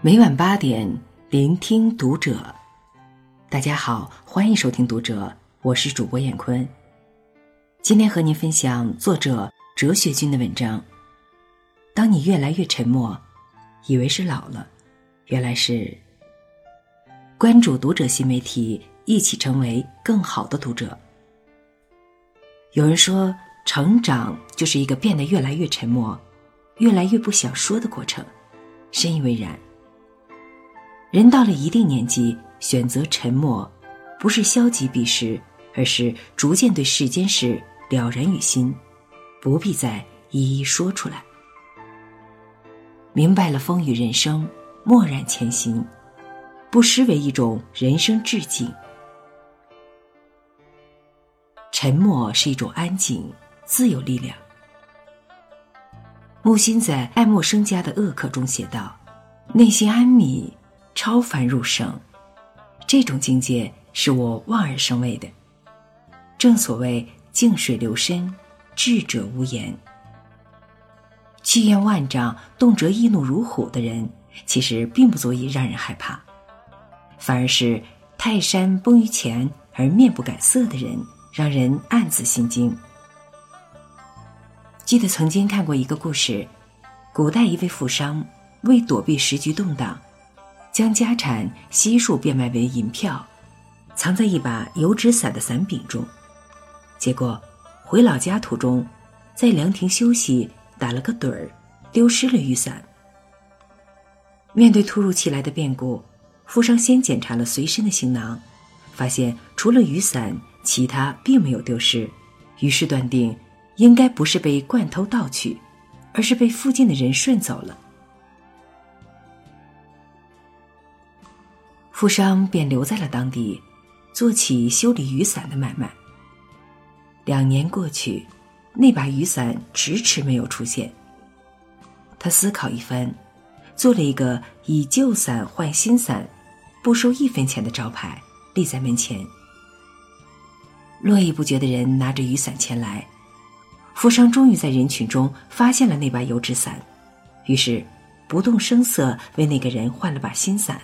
每晚八点，聆听读者。大家好，欢迎收听《读者》，我是主播艳坤。今天和您分享作者哲学君的文章。当你越来越沉默，以为是老了，原来是关注读者新媒体，一起成为更好的读者。有人说，成长就是一个变得越来越沉默、越来越不想说的过程，深以为然。人到了一定年纪，选择沉默，不是消极避世，而是逐渐对世间事了然于心，不必再一一说出来。明白了风雨人生，默然前行，不失为一种人生致敬。沉默是一种安静，自有力量。木心在《爱默生家的恶客》中写道：“内心安谧。”超凡入圣，这种境界是我望而生畏的。正所谓静水流深，智者无言。气焰万丈、动辄易怒如虎的人，其实并不足以让人害怕，反而是泰山崩于前而面不改色的人，让人暗自心惊。记得曾经看过一个故事，古代一位富商为躲避时局动荡。将家产悉数变卖为银票，藏在一把油纸伞的伞柄中。结果回老家途中，在凉亭休息打了个盹儿，丢失了雨伞。面对突如其来的变故，富商先检查了随身的行囊，发现除了雨伞，其他并没有丢失，于是断定应该不是被惯偷盗取，而是被附近的人顺走了。富商便留在了当地，做起修理雨伞的买卖。两年过去，那把雨伞迟迟没有出现。他思考一番，做了一个以旧伞换新伞，不收一分钱的招牌，立在门前。络绎不绝的人拿着雨伞前来，富商终于在人群中发现了那把油纸伞，于是不动声色为那个人换了把新伞。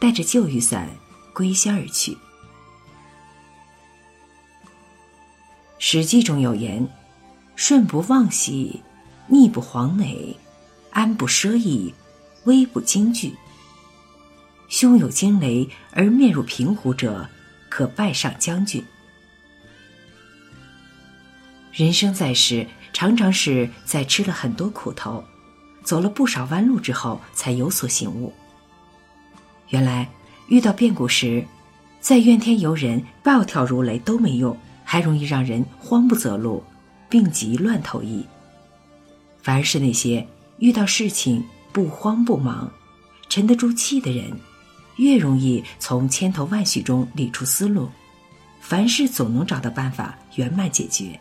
带着旧雨伞归乡而去。《史记》中有言：“顺不忘喜，逆不惶馁，安不奢逸，危不惊惧。胸有惊雷而面如平湖者，可拜上将军。”人生在世，常常是在吃了很多苦头，走了不少弯路之后，才有所醒悟。原来遇到变故时，再怨天尤人、暴跳如雷都没用，还容易让人慌不择路、病急乱投医。反而是那些遇到事情不慌不忙、沉得住气的人，越容易从千头万绪中理出思路，凡事总能找到办法圆满解决。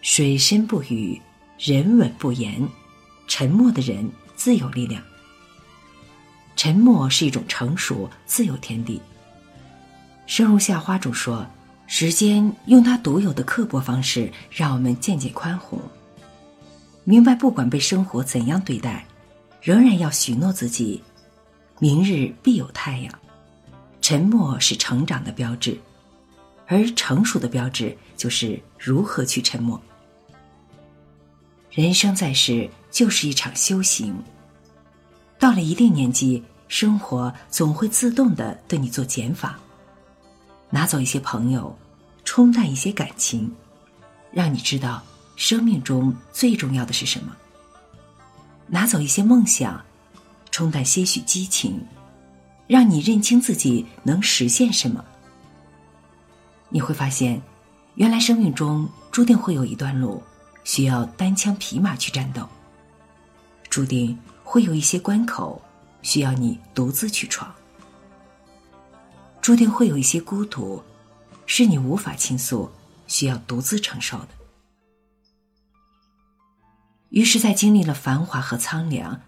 水深不语，人稳不言，沉默的人自有力量。沉默是一种成熟，自有天地。生如夏花中说：“时间用它独有的刻薄方式，让我们渐渐宽宏，明白不管被生活怎样对待，仍然要许诺自己，明日必有太阳。”沉默是成长的标志，而成熟的标志就是如何去沉默。人生在世，就是一场修行。到了一定年纪，生活总会自动的对你做减法，拿走一些朋友，冲淡一些感情，让你知道生命中最重要的是什么；拿走一些梦想，冲淡些许激情，让你认清自己能实现什么。你会发现，原来生命中注定会有一段路，需要单枪匹马去战斗，注定。会有一些关口需要你独自去闯，注定会有一些孤独是你无法倾诉，需要独自承受的。于是，在经历了繁华和苍凉，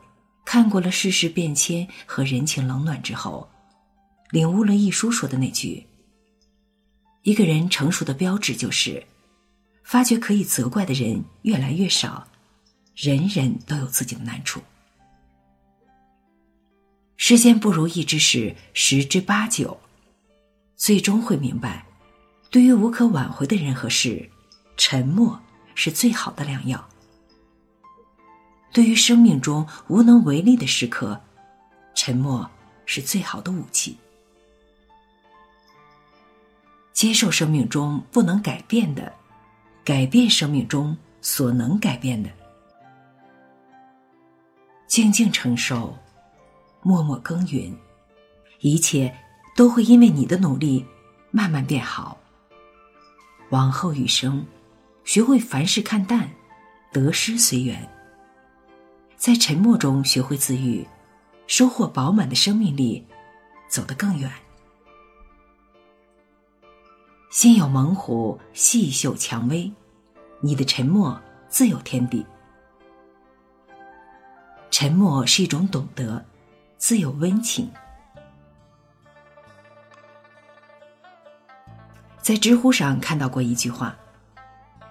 看过了世事变迁和人情冷暖之后，领悟了一书说的那句：“一个人成熟的标志就是，发觉可以责怪的人越来越少，人人都有自己的难处。”世间不如意之事十之八九，最终会明白，对于无可挽回的人和事，沉默是最好的良药。对于生命中无能为力的时刻，沉默是最好的武器。接受生命中不能改变的，改变生命中所能改变的，静静承受，默默耕耘，一切都会因为你的努力慢慢变好。往后余生，学会凡事看淡，得失随缘。在沉默中学会自愈，收获饱满的生命力，走得更远。心有猛虎，细嗅蔷薇，你的沉默自有天地。沉默是一种懂得，自有温情。在知乎上看到过一句话：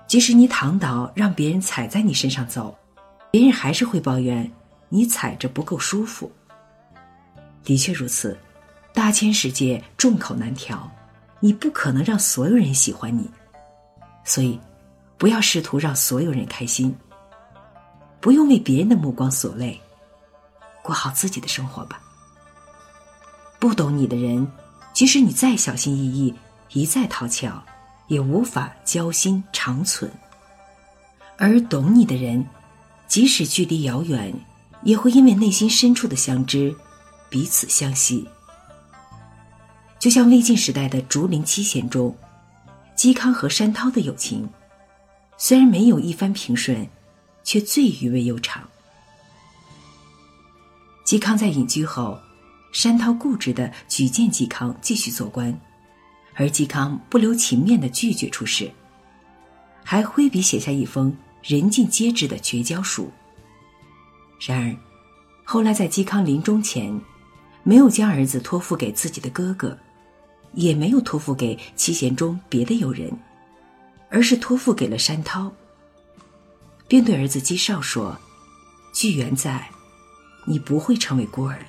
即使你躺倒，让别人踩在你身上走。别人还是会抱怨你踩着不够舒服。的确如此，大千世界众口难调，你不可能让所有人喜欢你，所以不要试图让所有人开心。不用为别人的目光所累，过好自己的生活吧。不懂你的人，即使你再小心翼翼，一再讨巧，也无法交心长存；而懂你的人。即使距离遥远，也会因为内心深处的相知，彼此相惜。就像魏晋时代的竹林七贤中，嵇康和山涛的友情，虽然没有一帆平顺，却最余味悠长。嵇康在隐居后，山涛固执的举荐嵇康继续做官，而嵇康不留情面的拒绝出仕，还挥笔写下一封。人尽皆知的绝交书。然而，后来在嵇康临终前，没有将儿子托付给自己的哥哥，也没有托付给七贤中别的友人，而是托付给了山涛，并对儿子嵇绍说：“巨源在，你不会成为孤儿了。”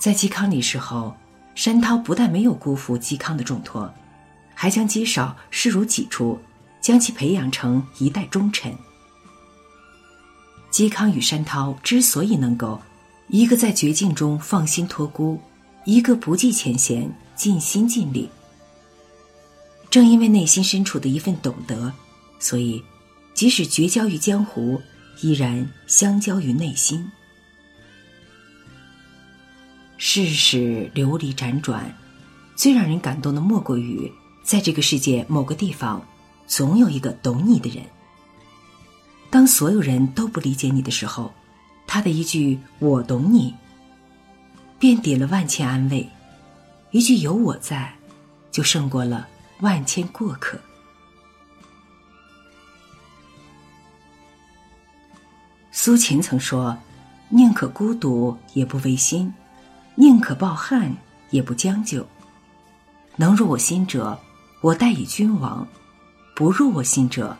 在嵇康离世后，山涛不但没有辜负嵇康的重托，还将嵇绍视如己出。将其培养成一代忠臣。嵇康与山涛之所以能够，一个在绝境中放心托孤，一个不计前嫌尽心尽力，正因为内心深处的一份懂得，所以即使绝交于江湖，依然相交于内心。世事流离辗转，最让人感动的莫过于在这个世界某个地方。总有一个懂你的人。当所有人都不理解你的时候，他的一句“我懂你”，便抵了万千安慰；一句“有我在”，就胜过了万千过客。苏秦曾说：“宁可孤独，也不违心；宁可抱憾，也不将就。能入我心者，我待以君王。”不入我心者，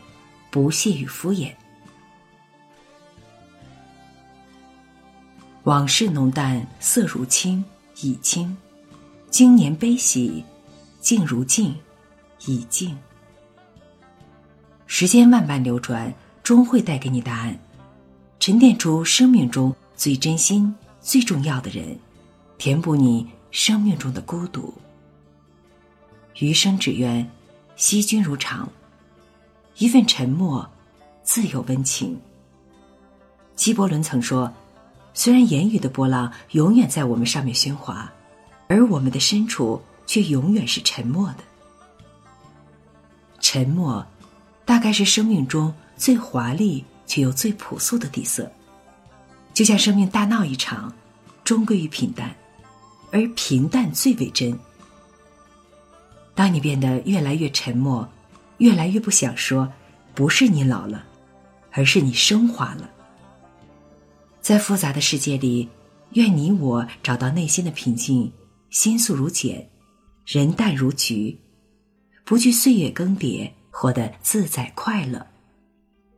不屑与敷衍。往事浓淡，色如青，已清；经年悲喜，静如镜，已静。时间万般流转，终会带给你答案，沉淀出生命中最真心、最重要的人，填补你生命中的孤独。余生只愿惜君如常。一份沉默，自有温情。纪伯伦曾说：“虽然言语的波浪永远在我们上面喧哗，而我们的深处却永远是沉默的。沉默，大概是生命中最华丽却又最朴素的底色。就像生命大闹一场，终归于平淡，而平淡最为真。当你变得越来越沉默。”越来越不想说，不是你老了，而是你升华了。在复杂的世界里，愿你我找到内心的平静，心素如简，人淡如菊，不惧岁月更迭，活得自在快乐。